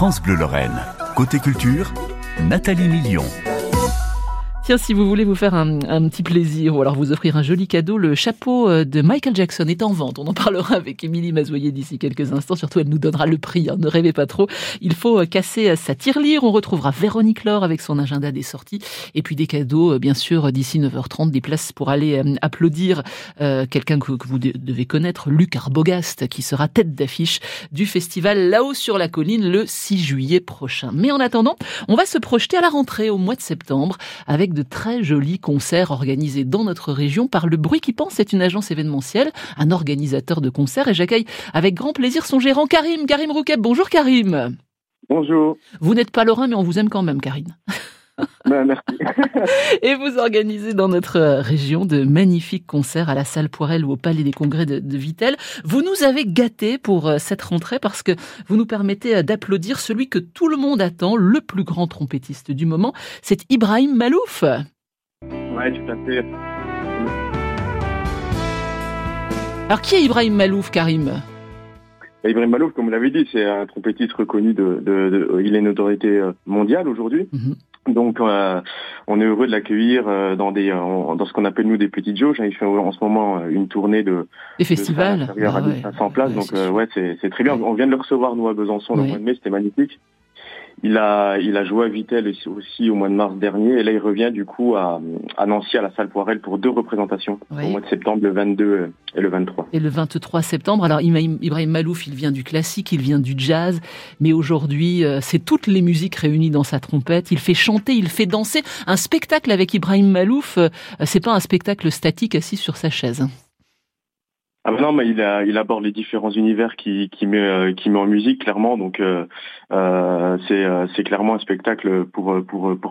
France Bleu Lorraine. Côté culture, Nathalie Million. Si vous voulez vous faire un, petit plaisir ou alors vous offrir un joli cadeau, le chapeau euh, de Michael Jackson est en vente. On en parlera avec Émilie Mazoyer d'ici quelques instants. Surtout, elle nous donnera le prix. Hein. Ne rêvez pas trop. Il faut euh, casser euh, sa tirelire. On retrouvera Véronique Laure avec son agenda des sorties. Et puis des cadeaux, bien sûr, d'ici 9h30, des places pour aller applaudir quelqu'un que, vous devez connaître, Luc Arbogast, qui sera tête d'affiche du festival là-haut sur la colline le 6 juillet prochain. Mais en attendant, on va se projeter à la rentrée au mois de septembre avec de très jolis concerts organisés dans notre région par Le Bruit qui pense. C'est une agence événementielle, un organisateur de concerts et j'accueille avec grand plaisir son gérant Karim, Karim Roukeb. Bonjour Karim. Bonjour. Vous n'êtes pas lorrain mais on vous aime quand même Karine. Ben, merci. et vous organisez dans notre euh, région de magnifiques concerts à la salle Poirel ou au Palais des Congrès de, de Vitel. Vous nous avez gâtés pour euh, cette rentrée parce que vous nous permettez euh, d'applaudir celui que tout le monde attend, le plus grand trompettiste du moment, c'est Ibrahim Malouf. Ouais, tout à fait. Alors qui est Ibrahim Malouf, Karim? Ibrahim Malouf, comme vous l'avez dit, c'est un trompettiste reconnu de, de, il est une autorité mondiale aujourd'hui. Mhm. Donc, euh, on est heureux de l'accueillir euh, dans des euh, dans ce qu'on appelle nous des petites jauges. Il fait en ce moment une tournée de des festivals, de à 500 places. donc, ouais, c'est très bien. On vient de le recevoir nous à Besançon le mois de mai, c'était magnifique. Il a, il a joué à Vitel aussi au mois de mars dernier et là il revient du coup à, à Nancy à la salle Poirel pour deux représentations au mois de septembre, le 22 et le 23. Et le 23 septembre. Alors Ibrahim Malouf, il vient du classique, il vient du jazz, mais aujourd'hui euh, c'est toutes les musiques réunies dans sa trompette. Il fait chanter, il fait danser. Un spectacle avec Ibrahim Malouf, euh, c'est pas un spectacle statique assis sur sa chaise. Ah non, mais il, aborde les différents univers qui, euh, met en musique, clairement. Donc, euh, euh, c'est clairement un spectacle pour,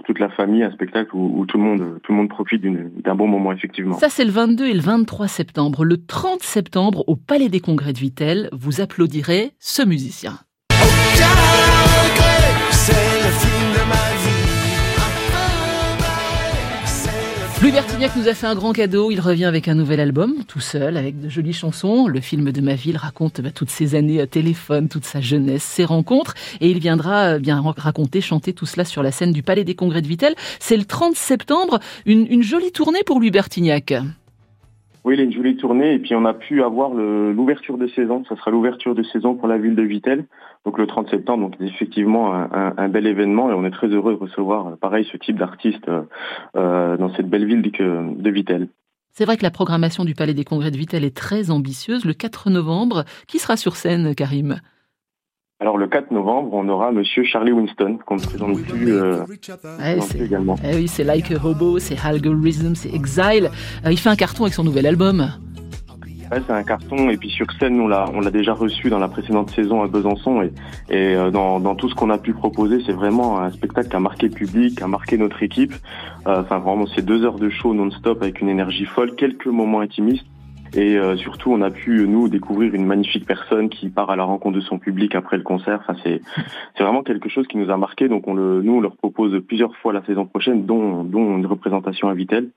toute la famille, un spectacle où, tout, le monde, tout le monde profite d'un bon moment, effectivement. Ça, c'est le 22 et le 23 septembre. Le 30 septembre, au Palais des Congrès de Vitel, vous applaudirez ce musicien. Nous a fait un grand cadeau. Il revient avec un nouvel album, tout seul, avec de jolies chansons. Le film de ma ville raconte bah, toutes ses années à téléphone, toute sa jeunesse, ses rencontres. Et il viendra euh, bien raconter, chanter tout cela sur la scène du Palais des Congrès de Vitel. C'est le 30 septembre. Une, une jolie tournée pour Louis Bertignac. Oui, il a une jolie tournée et puis on a pu avoir l'ouverture de saison. Ça sera l'ouverture de saison pour la ville de Vitel, donc le 30 septembre. Donc effectivement un, bel événement et on est très heureux de recevoir euh, pareil ce type d'artiste euh, euh, dans cette belle ville de, de. C'est vrai que la programmation du Palais des Congrès de Vitel est très ambitieuse. Le 4 novembre, qui sera sur scène, Karim? Alors le 4 novembre, on aura Monsieur Charlie Winston qu'on ne présente plus, euh, également. Eh oui, c'est Like a Robo, c'est Algorithm, c'est Exile. Euh, il fait un carton avec son nouvel album. Ouais, c'est un carton et puis sur scène, on l'a, on l'a déjà reçu dans la précédente saison à Besançon et, et euh, dans, dans, tout ce qu'on a pu proposer, c'est vraiment un spectacle qui a marqué le public, qui a marqué notre équipe. Euh, enfin vraiment, c'est deux heures de show non-stop avec une énergie folle, quelques moments intimistes et euh, surtout, on a pu nous découvrir une magnifique personne qui part à la rencontre de son public après le concert. Enfin, c'est c'est vraiment quelque chose qui nous a marqué. Donc, on le, nous, on leur propose plusieurs fois la saison prochaine, dont dont une représentation à Vitel.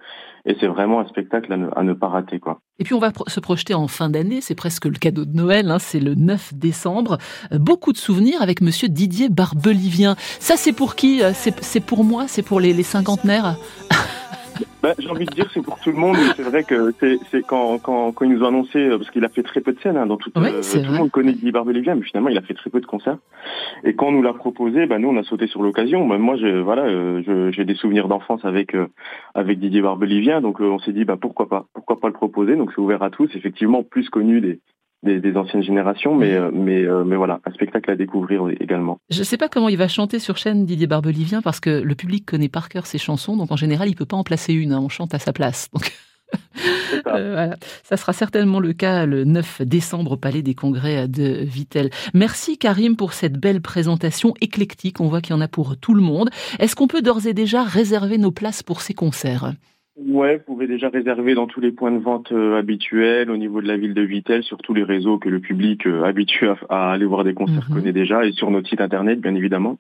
Et c'est vraiment un spectacle à ne, pas rater, quoi. Et puis, on va se projeter en fin d'année. C'est presque le cadeau de Noël. Hein, c'est le 9 décembre. Euh, beaucoup de souvenirs avec Monsieur Didier Barbelivien. Ça, c'est pour qui euh, C'est pour moi. C'est pour les, les cinquantenaires? Bah, j'ai envie de dire c'est pour tout le monde. C'est vrai que c'est quand, quand, quand ils nous ont annoncé, euh, parce qu'il a fait très peu de scènes dans tout, euh, tout le monde connaît Guy Barbelivien, mais finalement il a fait très peu de concerts. Et quand on nous l'a proposé, bah, nous on a sauté sur l'occasion. Bah, moi je, voilà, euh, j'ai des souvenirs d'enfance avec avec Didier Barbelivien, donc on s'est dit bah pourquoi pas, pourquoi pas le proposer. Donc c'est ouvert à tous. Effectivement plus connu des des, anciennes générations, mais, euh, mais, euh, mais voilà, un spectacle à découvrir également. Je ne sais pas comment il va chanter sur chaîne Didier Barbelivien, parce que le public connaît par cœur ses chansons, donc en général, il peut pas en placer une, hein, on chante à sa place. Donc... Ça. Euh, voilà. ça sera certainement le cas le 9 décembre au Palais des Congrès de Vitel. Merci Karim pour cette belle présentation éclectique. On voit qu'il y en a pour tout le monde. Est-ce qu'on peut d'ores et déjà réserver nos places pour ces concerts? Ouais, vous pouvez déjà réserver dans tous les points de vente euh, habituels, au niveau de la ville de Vitel, sur tous les réseaux que le public euh, habitué à, aller voir des concerts mhm. connaît déjà, et sur notre site internet, bien évidemment.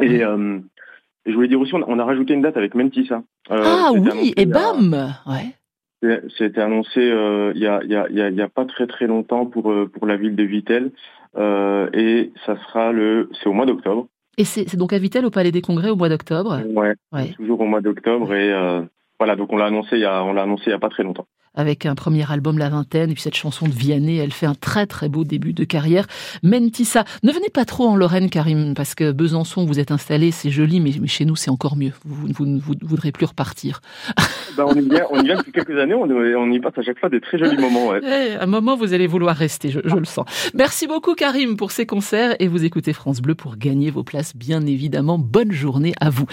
Et euh, je voulais dire aussi, on a rajouté une date avec Mentissa. ah oui, et bam Ouais. C'était annoncé il y, a, y, a, y, a, pas très très longtemps pour, pour la ville de Vittel. et ça sera le, c'est au mois d'octobre. Et c'est donc à Vittel au Palais des Congrès au mois d'octobre? Ouais, ouais, Toujours au mois d'octobre et voilà, donc on l'a annoncé il y a, on l'a annoncé il y a pas très longtemps avec un premier album La Vingtaine, et puis cette chanson de Vianney, elle fait un très très beau début de carrière. Mentissa, ne venez pas trop en Lorraine, Karim, parce que Besançon, vous êtes installé, c'est joli, mais, chez nous, c'est encore mieux. Vous ne voudrez plus repartir. Ben, on, y vient, on y vient depuis quelques années, on, y passe à chaque fois des très jolis moments. Ouais. Eh, un moment, vous allez vouloir rester, je, je le sens. Merci beaucoup, Karim, pour ces concerts, et vous écoutez France Bleu pour gagner vos places, bien évidemment. Bonne journée à vous.